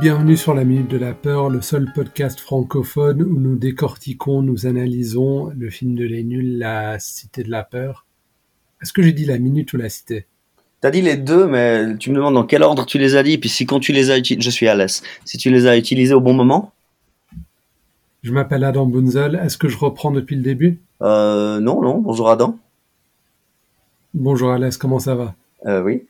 Bienvenue sur la Minute de la Peur, le seul podcast francophone où nous décortiquons, nous analysons le film de Les Nuls, La Cité de la Peur. Est-ce que j'ai dit la minute ou la cité? T'as dit les deux, mais tu me demandes dans quel ordre tu les as dit, puis si quand tu les as utilisés, je suis à l'aise, si tu les as utilisés au bon moment? Je m'appelle Adam Bunzel, est-ce que je reprends depuis le début? Euh, non, non, bonjour Adam. Bonjour Alès, comment ça va? Euh, oui.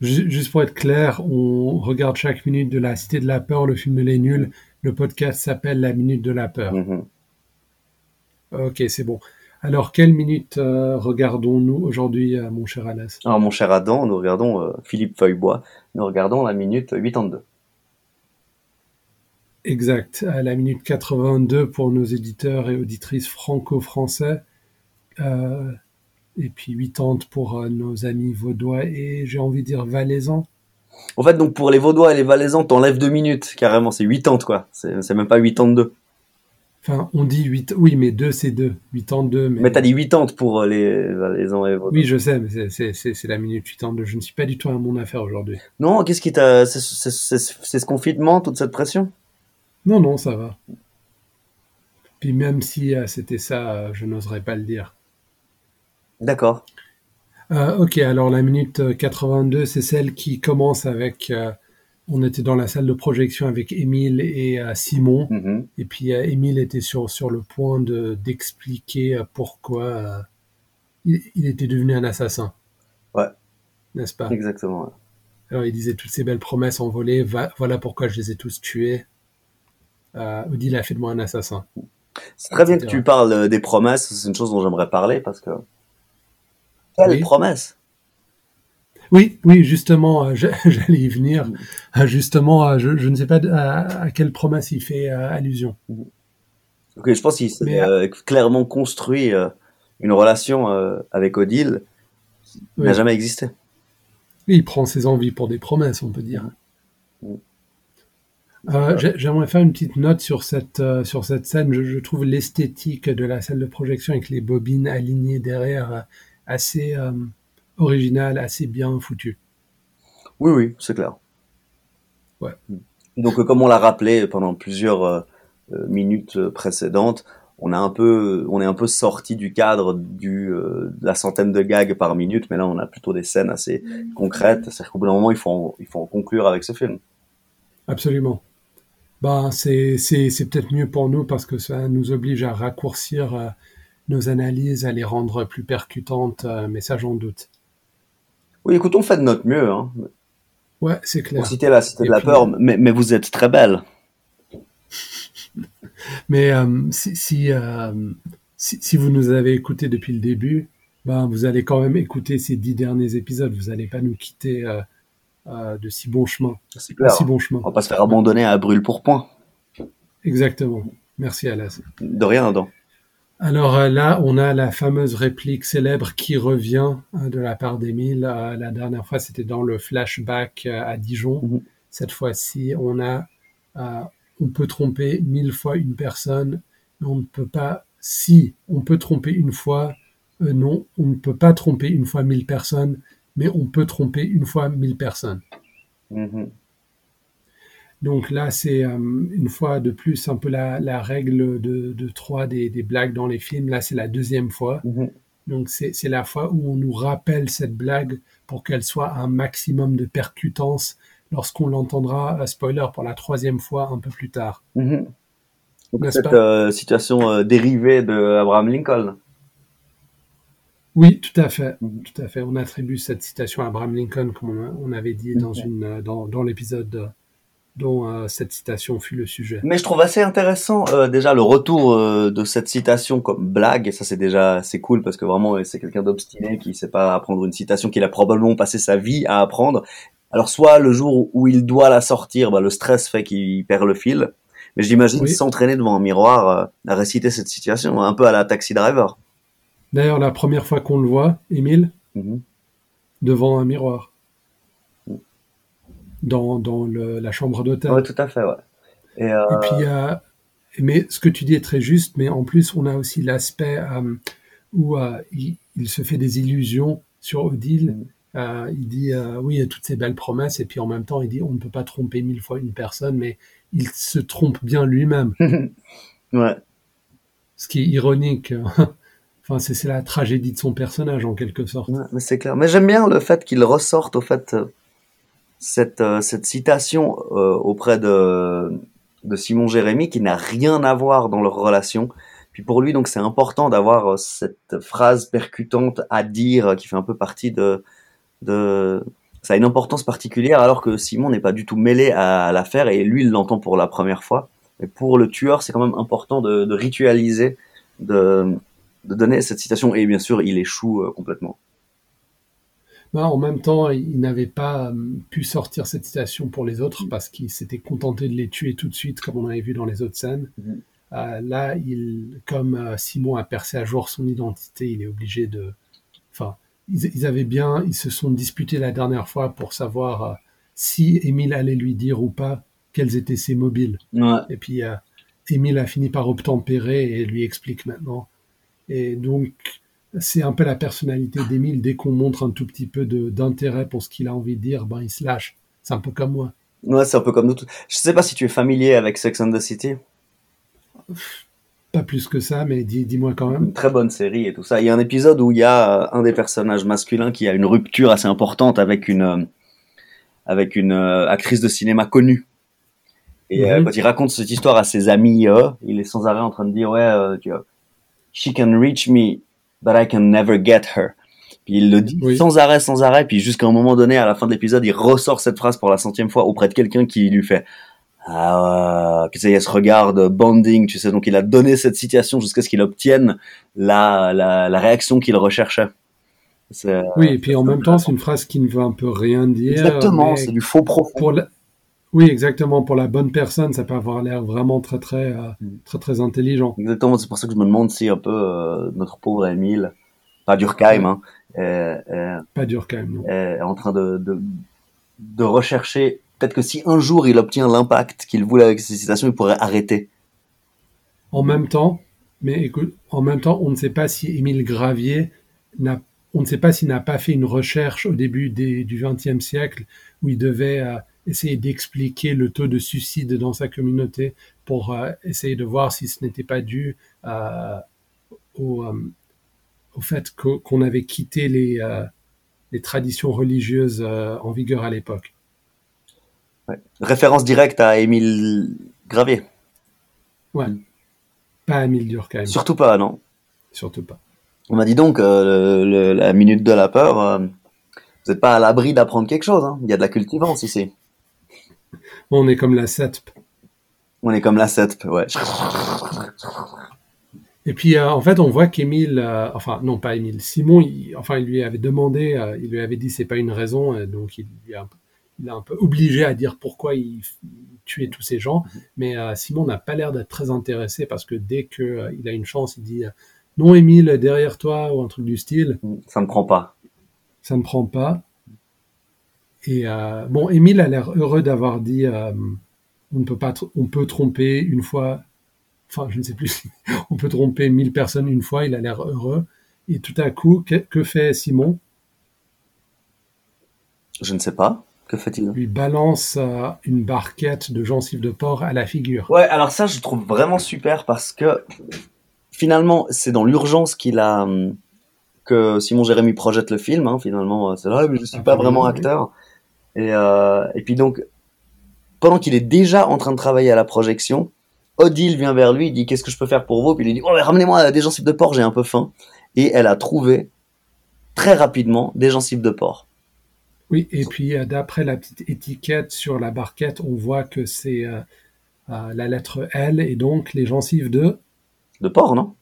Ju- Juste pour être clair, on regarde chaque minute de La Cité de la Peur, le film de Les Nuls. Le podcast s'appelle La Minute de la Peur. Mhm. Ok, c'est bon. Alors, quelle minute euh, regardons-nous aujourd'hui, euh, mon cher Alès? Alors mon cher Adam, nous regardons euh, Philippe Feuillebois, nous regardons la minute 82. Exact, à la minute 82 pour nos éditeurs et auditrices franco-français, euh, et puis 80 pour euh, nos amis vaudois et j'ai envie de dire valaisans. En fait, donc pour les Vaudois et les Valaisans, t'enlèves deux minutes, carrément, c'est 80 quoi, c'est même pas 82. Enfin, on dit 8, oui, mais 2 c'est 2, 82. Mais, Mais t'as dit 80 pour euh, les Valaisans et Vaudois. Oui, je sais, mais c'est- la minute 82. Je ne suis pas du tout à mon affaire aujourd'hui. Non, qu'est-ce qui t'a... C'est ce confinement, toute cette pression? Non, non, ça va. Puis même si euh, c'était ça, euh, je n'oserais pas le dire. D'accord. Euh, ok, alors la minute euh, 82, c'est celle qui commence avec... euh, on était dans la salle de projection avec Émile et euh, Simon. Mhm. Et puis euh, Émile était sur, sur le point de d'expliquer euh, pourquoi euh, il, il était devenu un assassin. Ouais. N'est-ce pas? Exactement. Alors il disait toutes ces belles promesses envolées, va- voilà pourquoi je les ai tous tués. Euh, Odile a fait de moi un assassin. C'est très bien que tu parles euh, des promesses, c'est une chose dont j'aimerais parler parce que... Quelle Oui. promesse Oui, oui, justement, euh, j'allais y venir. Euh, justement, euh, je, je ne sais pas à, quelle promesse il fait allusion. Ok, je pense qu'il s'est euh, clairement construit euh, une relation euh, avec Odile qui Oui. n'a jamais existé. Il prend ses envies pour des promesses, on peut dire. Mm. J'ai- J'aimerais faire une petite note sur cette, sur cette scène. Je, je trouve l'esthétique de la salle de projection avec les bobines alignées derrière assez euh, originale, assez bien foutue. Oui, oui, c'est clair. Ouais. Donc, euh, comme on l'a rappelé pendant plusieurs euh, minutes précédentes, on a un peu, on est un peu sorti du cadre du, euh, de la centaine de gags par minute, mais là, on a plutôt des scènes assez concrètes. C'est-à-dire qu'au bout d'un moment, il faut, en, il faut en conclure avec ce film. Absolument. Ben, c'est c'est- c'est peut-être mieux pour nous parce que ça nous oblige à raccourcir euh, nos analyses, à les rendre plus percutantes, euh, mais ça j'en doute. Oui, écoute, on fait de notre mieux. Hein. Ouais, c'est clair. Pour citer la cité de la puis, peur, mais, mais vous êtes très belle. Mais euh, si, si, euh, si, si vous nous avez écoutés depuis le début, ben, vous allez quand même écouter ces dix derniers épisodes. Vous n'allez pas nous quitter euh, de si bon chemin. C'est clair. si bon chemin. On va pas se faire abandonner à brûle pour point. Exactement. Merci Alas. De rien, Adam. Alors euh, là, on a la fameuse réplique célèbre qui revient euh, de la part d'Émile. Euh, la dernière fois, c'était dans le flashback euh, à Dijon. Mhm. Cette fois-ci, on a, euh, on peut tromper mille fois une personne, mais on ne peut pas. Si on peut tromper une fois, euh, non, on ne peut pas tromper une fois mille personnes, mais on peut tromper une fois mille personnes. Mhm. Donc là, c'est euh, une fois de plus un peu la, la règle de, de trois des, des blagues dans les films. Là, c'est la deuxième fois. Mhm. Donc c'est la fois où on nous rappelle cette blague pour qu'elle soit un maximum de percutance lorsqu'on l'entendra, euh, spoiler, pour la troisième fois un peu plus tard. Mhm. Donc, cette euh, situation euh, dérivée de Abraham Lincoln. Oui, tout à fait, Mhm. tout à fait. On attribue cette citation à Abraham Lincoln, comme on, on avait dit dans, une, dans, dans l'épisode dont euh, cette citation fut le sujet. Mais je trouve assez intéressant euh, déjà le retour euh, de cette citation comme blague. Et ça c'est déjà c'est cool parce que vraiment c'est quelqu'un d'obstiné qui sait pas apprendre une citation qu'il a probablement passé sa vie à apprendre. Alors soit le jour où il doit la sortir, bah, le stress fait qu'il perd le fil. Mais j'imagine Oui. s'entraîner devant un miroir à réciter cette citation, un peu à la Taxi Driver. D'ailleurs, la première fois qu'on le voit, Émile, Mhm. devant un miroir, dans, dans le- la chambre d'hôtel. Ouais, tout à fait, ouais. Et, euh, Et puis, euh, mais ce que tu dis est très juste, mais en plus, on a aussi l'aspect euh, où euh, il, il se fait des illusions sur Odile Euh, il dit oui, il y a toutes ces belles promesses, et puis en même temps, il dit on ne peut pas tromper mille fois une personne, mais il se trompe bien lui-même. ouais. Ce qui est ironique. enfin, c'est la tragédie de son personnage en quelque sorte. Ouais, mais c'est clair. Mais j'aime bien le fait qu'il ressorte au fait cette euh, cette citation euh, auprès de de Simon Jérémy qui n'a rien à voir dans leur relation. Puis pour lui, donc c'est important d'avoir euh, cette phrase percutante à dire qui fait un peu partie de de ça a une importance particulière alors que Simon n'est pas du tout mêlé à l'affaire et lui il l'entend pour la première fois. Mais pour le tueur, c'est quand même important de, de ritualiser, de, de donner cette citation et bien sûr il échoue complètement. Ben, en même temps, il n'avait pas euh, pu sortir cette citation pour les autres parce qu'il s'était contenté de les tuer tout de suite, comme on avait vu dans les autres scènes. Mhm. Euh, là, il, comme euh, Simon a percé à jour son identité, il est obligé de. Enfin, ils, ils avaient bien, ils se sont disputés la dernière fois pour savoir euh, si Émile allait lui dire ou pas quels étaient ses mobiles. Ouais. Et puis, Émile a fini par obtempérer et lui explique maintenant. Et donc, c'est un peu la personnalité d'Émile. Dès qu'on montre un tout petit peu d'intérêt pour ce qu'il a envie de dire, ben, il se lâche. C'est un peu comme moi. Ouais, c'est un peu comme nous. tous. Je sais pas si tu es familier avec Sex and the City. Pas plus que ça, mais dis, dis-moi quand même. Une très bonne série et tout ça. Il y a un épisode où il y a euh, un des personnages masculins qui a une rupture assez importante avec une euh, avec une euh, actrice de cinéma connue. Et euh, quand il raconte cette histoire à ses amis, euh, il est sans arrêt en train de dire ouais, euh, tu vois, she can reach me, but I can never get her. Puis il le dit Oui. sans arrêt, sans arrêt. Puis jusqu'à un moment donné, à la fin de l'épisode, il ressort cette phrase pour la centième fois auprès de quelqu'un qui lui fait ah, ouais. que ça y est, ce regard de bonding, tu sais. Donc il a donné cette citation jusqu'à ce qu'il obtienne la, la, la réaction qu'il recherchait. Oui, et puis en même temps, c'est une phrase qui ne veut un peu rien dire. Exactement, c'est du faux profond. pour la- Oui, exactement. Pour la bonne personne, ça peut avoir l'air vraiment très, très, euh, Mm. très, très intelligent. Exactement, c'est pour ça que je me demande si un peu euh, notre pauvre Émile, pas Durkheim, hein, est, est- Pas dur quand même. non. est en train de, de, de rechercher. Peut-être que si un jour il obtient l'impact qu'il voulait avec ces citations, il pourrait arrêter. En même temps, mais écoute, en même temps, on ne sait pas si Émile Gravier n'a, on ne sait pas s'il n'a pas fait une recherche au début des- du XXe siècle où il devait euh, essayer d'expliquer le taux de suicide dans sa communauté pour euh, essayer de voir si ce n'était pas dû euh, au, euh, au fait qu'o- qu'on avait quitté les, les traditions religieuses en vigueur à l'époque. Ouais. Référence directe à Émile Gravier. Ouais. Pas Émile Durkheim, Surtout pas, non. surtout pas. On m'a dit donc, le- le- la minute de la peur, vous n'êtes pas à l'abri d'apprendre quelque chose. Hein. Il y a de la cultivance ici. On est comme la SETP. On est comme la 7, ouais. Et puis, euh, en fait, on voit qu'Émile, euh, enfin, non, pas Émile, Simon, il, enfin, il lui avait demandé, euh, il lui avait dit c'est pas une raison, donc il, lui a, un peu- il a un peu obligé à dire pourquoi il, tuait tous ces gens. Mais Simon n'a pas l'air d'être très intéressé parce que dès que il a une chance, il dit non, Émile, derrière toi, ou un truc du style, Ça ne prend pas. ça ne prend pas. Et euh, bon, Émile a l'air heureux d'avoir dit euh, on ne peut pas, on peut tromper une fois, enfin, je ne sais plus, on peut tromper mille personnes une fois. Il a l'air heureux. Et tout à coup, que, que fait Simon? Je ne sais pas. Que fait-il? Il lui balance euh, une barquette de gencives de porc à la figure. Ouais, alors ça, je trouve vraiment super parce que finalement, c'est dans l'urgence qu'il a hum, que Simon Jérémy projette le film. Hein, finalement, c'est là, mais je suis pas vraiment oui. Et, euh, et puis donc, pendant qu'il est déjà en train de travailler à la projection, Odile vient vers lui, il dit qu'est-ce que je peux faire pour vous? Puis il lui dit oh, ramenez-moi des gencives de porc, j'ai un peu faim. Et elle a trouvé très rapidement des gencives de porc. Oui, et puis euh, d'après la petite étiquette sur la barquette, on voit que c'est euh, euh, la lettre L et donc les gencives de? De porc, non?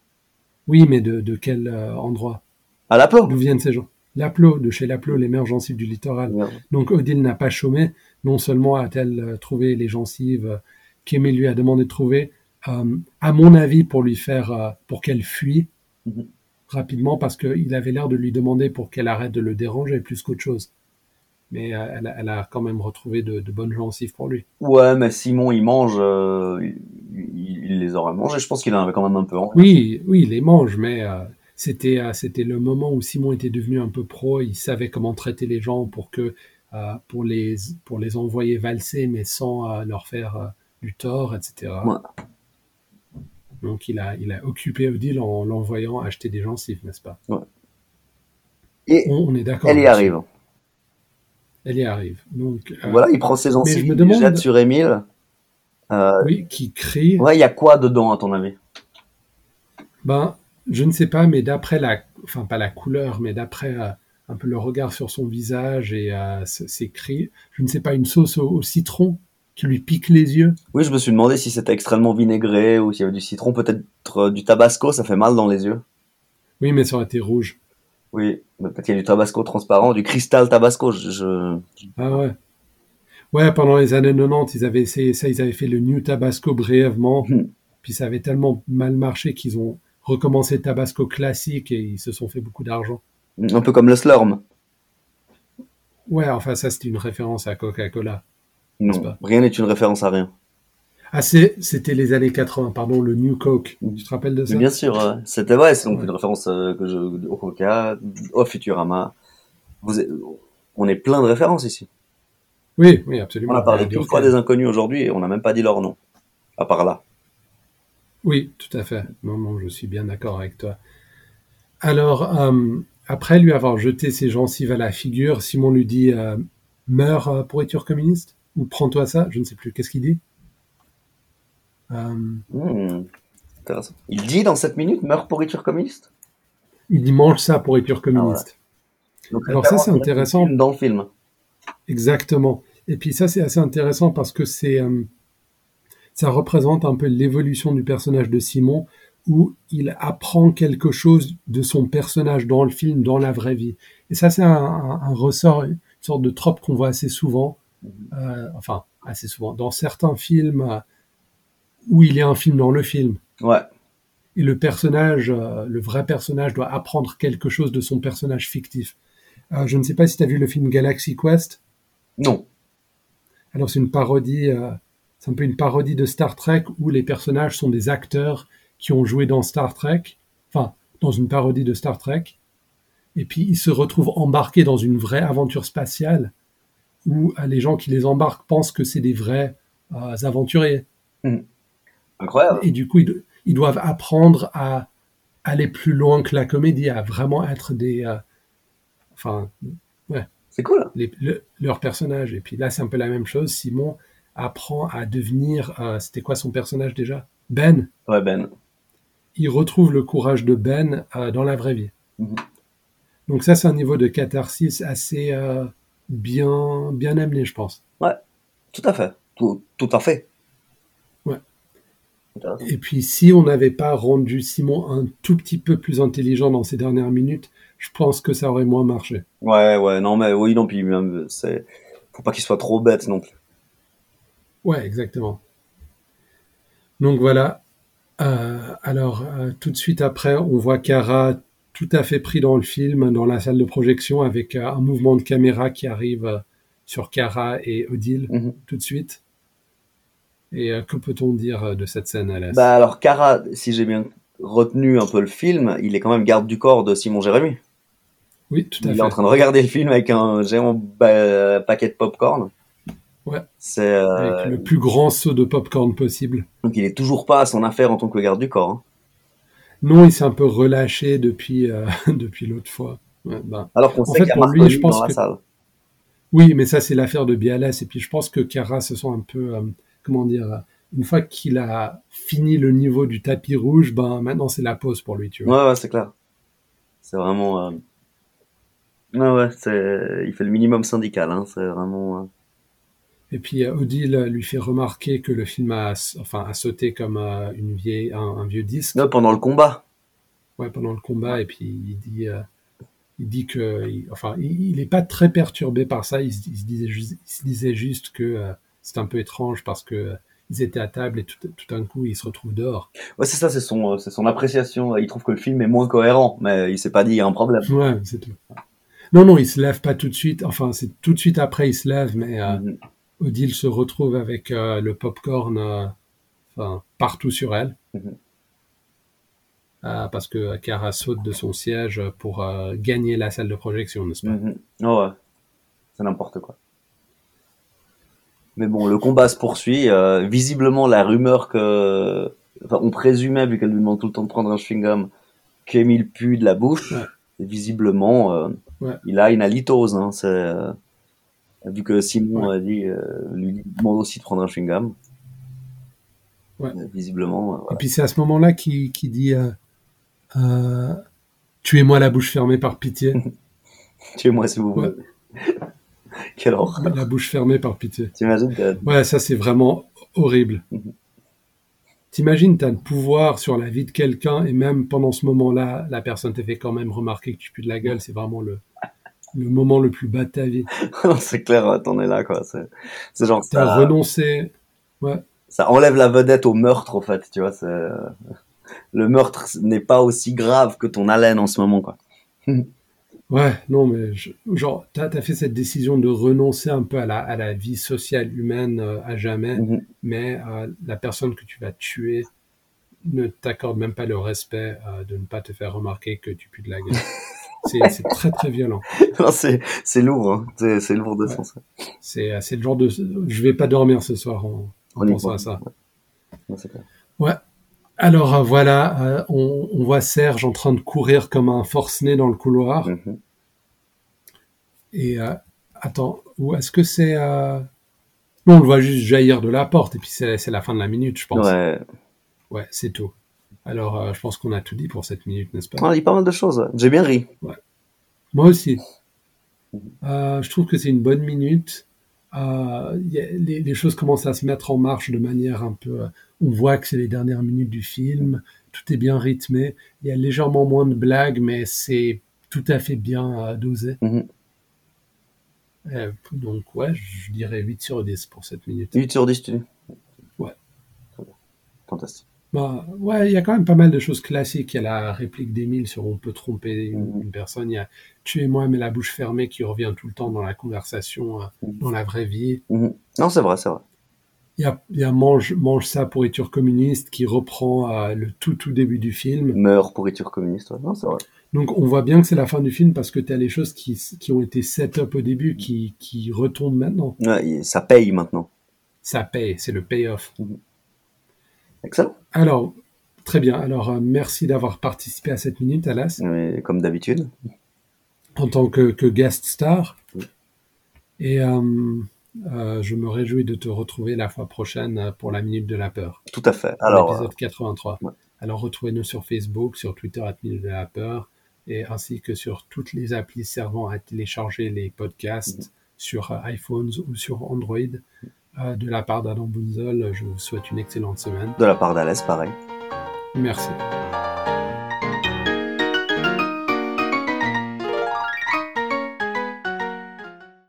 Oui, mais de, de quel euh, endroit? À la peau. D'où viennent ces gens? Laplo, de chez Laplo, les meilleures gencives du littoral. Donc Odile n'a pas chômé. Non seulement a-t-elle euh, trouvé les gencives euh, qu'Émile lui a demandé de trouver, euh, à mon avis, pour lui faire, euh, pour qu'elle fuit Mhm. rapidement, parce qu'il avait l'air de lui demander pour qu'elle arrête de le déranger plus qu'autre chose. Mais euh, elle, a, elle a quand même retrouvé de, de bonnes gencives pour lui. Ouais, mais Simon, il mange, il, les aurait mangés. Je pense qu'il en avait quand même un peu envie. Oui, oui, il les mange, mais c'était euh, c'était le moment où Simon était devenu un peu pro. Il savait comment traiter les gens pour que euh, pour les pour les envoyer valser, mais sans euh, leur faire euh, du tort, etc. Ouais. Donc il a il a occupé Odile en l'envoyant acheter des gencives, n'est-ce pas? Et on, on est d'accord. elle y arrive. Elle y arrive. Donc euh, Voilà, il prend ses gencives, je me il demande- jette sur Émile. Euh, oui, qui crie. ouais, il y a quoi dedans, à ton avis? Ben, je ne sais pas, mais d'après la, enfin pas la couleur, mais d'après euh, un peu le regard sur son visage et euh, ses cris, je ne sais pas, une sauce au, au citron qui lui pique les yeux. Oui, je me suis demandé si c'était extrêmement vinaigré ou s'il y avait du citron, peut-être euh, du tabasco, ça fait mal dans les yeux. Oui, mais ça aurait été rouge. Oui, peut-être qu'il y a du tabasco transparent, du cristal tabasco. Je, je- Ah ouais. Ouais, pendant les années 90, ils avaient essayé ça, ils avaient fait le New Tabasco brièvement, Hmm. puis ça avait tellement mal marché qu'ils ont recommencé le Tabasco classique et ils se sont fait beaucoup d'argent. un peu comme le slurm. Ouais, enfin ça c'était une référence à Coca-Cola. Non, pas? rien n'est une référence à rien. Ah, c'est- c'était les années 80, pardon, le New Coke. Tu te rappelles de ça? Mais bien sûr, c'était ouais, c'est donc Ouais. une référence euh, que je, au Coca, au Futurama. Vous on est plein de références ici. Oui, oui, absolument. On a parlé Durkheim. fois des inconnus aujourd'hui et on n'a même pas dit leur nom. À part là. Oui, tout à fait. Non, non, je suis bien d'accord avec toi. Alors, euh, après lui avoir jeté ses gencives à la figure, Simon lui dit euh, Meurs, euh, pourriture communiste Ou prends-toi ça Je ne sais plus. Qu'est-ce qu'il dit Euh, Hmm, intéressant. Il dit dans cette minute meurt pourriture communiste? Il dit Mange ça, pourriture communiste. Donc, Alors ça, c'est intéressant. Dans le film. Exactement. Et puis ça, c'est assez intéressant parce que c'est, euh, ça représente un peu l'évolution du personnage de Simon, où il apprend quelque chose de son personnage dans le film, dans la vraie vie. Et ça, c'est un, un- un ressort, une sorte de trope qu'on voit assez souvent, euh, enfin assez souvent, dans certains films euh, où il y a un film dans le film. Ouais. Et le personnage, euh, le vrai personnage doit apprendre quelque chose de son personnage fictif. Euh, je ne sais pas si tu as vu le film Galaxy Quest. Non. Alors c'est une parodie, euh, c'est un peu une parodie de Star Trek où les personnages sont des acteurs qui ont joué dans Star Trek, enfin dans une parodie de Star Trek, et puis ils se retrouvent embarqués dans une vraie aventure spatiale où euh, les gens qui les embarquent pensent que c'est des vrais euh, aventuriers, Incroyable. et du coup ils, do- ils doivent apprendre à aller plus loin que la comédie, à vraiment être des, euh, enfin C'est cool. les- le- leurs personnages. Et puis là, c'est un peu la même chose. Simon apprend à devenir, euh, c'était quoi son personnage déjà? Ben? Ouais, Ben. Il retrouve le courage de Ben euh, dans la vraie vie. Mhm. Donc ça, c'est un niveau de catharsis assez euh, bien, bien amené, je pense. Tout à fait. Tout, tout à fait. Ouais. Et puis, si on n'avait pas rendu Simon un tout petit peu plus intelligent dans ces dernières minutes, je pense que ça aurait moins marché. Ouais, ouais, non, mais oui, non, puis même, c'est, faut pas qu'il soit trop bête non plus. Ouais, exactement. Donc voilà. Euh, alors, euh, tout de suite après, on voit Kara tout à fait pris dans le film, dans la salle de projection, avec euh, un mouvement de caméra qui arrive sur Kara et Odile Mhm. tout de suite. Et que peut-on dire de cette scène, Alès? Bah alors, Kara, si j'ai bien retenu un peu le film, il est quand même garde du corps de Simon Jérémy. Oui, tout à Il fait. est en train de regarder le film avec un géant paquet de popcorn. Ouais. C'est, euh, Avec le plus grand saut de popcorn possible. donc il est toujours pas à son affaire en tant que garde du corps. hein. Non, il s'est un peu relâché depuis, euh, depuis l'autre fois. Ouais, ben, Alors qu'on sait fait, qu'il y a lui, je pense dans la que- salle. Oui, mais ça, c'est l'affaire de Bialès. Et puis, je pense que Kara se sent un peu, euh, comment dire, une fois qu'il a fini le niveau du tapis rouge, ben, maintenant, c'est la pause pour lui, tu vois. Ouais, ouais, c'est clair. C'est vraiment. Ouais, ouais. Il fait le minimum syndical, hein. C'est vraiment. Euh, Et puis, euh, Odile lui fait remarquer que le film a, enfin, a sauté comme euh, une vieille, un, un vieux disque, Ouais, pendant le combat. ouais, pendant le combat. Et puis, il dit, euh, il dit que, il- enfin, il, il est pas très perturbé par ça. Il, se- il se disait juste, il se disait juste que euh, c'est un peu étrange parce que euh, ils étaient à table et tout, tout d'un coup, ils se retrouvent dehors. Ouais, c'est ça, c'est son, euh, c'est son appréciation. Il trouve que le film est moins cohérent, mais il s'est pas dit il y a un problème. Ouais, c'est tout. Non, non, il se lève pas tout de suite. Enfin, c'est tout de suite après, il se lève, mais euh, Mhm. Odile se retrouve avec euh, le popcorn euh, enfin, partout sur elle. Mhm. euh, parce que Kara saute de son siège pour euh, gagner la salle de projection, n'est-ce pas? Mhm. Oh ouais, c'est n'importe quoi. Mais bon, le combat se poursuit. euh, visiblement, la rumeur que, enfin, on présumait vu qu'elle lui demande tout le temps de prendre un chewing gum, qu'Emile pue de la bouche. Ouais. Et visiblement, Ouais. il a une halitose. Hein, c'est vu que Simon Ouais. a dit, euh, lui demande aussi de prendre un chewing gum. Ouais. Euh, Visiblement, euh, Et puis c'est à ce moment-là qu'il dit Tuez-moi la bouche fermée par pitié. tuez-moi si vous voulez. Quelle horreur. la bouche fermée par pitié. T'imagines Ouais, ça c'est vraiment horrible. Mhm. T'imagines, t'as le pouvoir sur la vie de quelqu'un et même pendant ce moment-là, la personne t'a fait quand même remarquer que tu pues de la gueule. C'est vraiment le, le moment le plus bas de ta vie. c'est clair, t'en es là, quoi. C'est, c'est genre T'as ça, renoncé. Ouais, ça enlève la vedette au meurtre, au fait, tu vois. Le meurtre n'est pas aussi grave que ton haleine en ce moment, quoi. ouais, non, mais je- genre, t'as as fait cette décision de renoncer un peu à la, à la vie sociale humaine euh, à jamais, Mhm. mais euh, la personne que tu vas tuer ne t'accorde même pas le respect euh, de ne pas te faire remarquer que tu pues de la gueule. C'est très très violent. C'est, lourd, hein. C'est, lourd de Ouais. sens. C'est euh, c'est le genre de. Je vais pas dormir ce soir en, en On y pensant à ça. Ouais. Alors euh, voilà, euh, on, on voit Serge en train de courir comme un forcené dans le couloir. Mhm. Et euh, attends, où est-ce que c'est euh... Non, on le voit juste jaillir de la porte et puis c'est c'est la fin de la minute, je pense. Ouais, Ouais. c'est tout. Alors euh, je pense qu'on a tout dit pour cette minute, n'est-ce pas y a pas mal de choses. J'ai bien ri. Moi aussi. Euh, je trouve que c'est une bonne minute. Euh, y a- les, les choses commencent à se mettre en marche de manière un peu. on voit que c'est les dernières minutes du film. Tout est bien rythmé. Il y a légèrement moins de blagues, mais c'est tout à fait bien dosé. Mhm. Donc ouais, je dirais 8 sur 10 pour cette minute. 8 sur 10, tu dis. Bah, ouais, il y a quand même pas mal de choses classiques. Il y a la réplique d'Émile sur on peut tromper une, Mhm. une personne. Il y a tuez-moi mais la bouche fermée qui revient tout le temps dans la conversation, euh, Mhm. dans la vraie vie. Mhm. Non, c'est vrai, c'est vrai. Il y a, il y a mange, mange ça pourriture communiste qui reprend euh, le tout tout début du film. Meurt pourriture communiste. Ouais. Non, c'est vrai. Donc on voit bien que c'est la fin du film parce que tu as les choses qui, qui ont été set up au début qui, qui retombent maintenant. Ouais, ça paye maintenant. Ça paye, c'est le payoff. Excellent. Alors, très bien. Alors, euh, merci d'avoir participé à cette minute, Alas. Comme d'habitude. en tant que, que guest star. Oui. Et euh, euh, je me réjouis de te retrouver la fois prochaine pour la Minute de la Peur, Tout à fait. Alors, l'épisode 83. ouais. Alors retrouvez-nous sur Facebook, sur Twitter à Minute de la Peur, et ainsi que sur toutes les applis servant à télécharger les podcasts Mm-hmm. sur iPhones ou sur Android. Euh, de la part d'Adam Bunzel, je vous souhaite une excellente semaine. de la part d'Alès, pareil. Merci.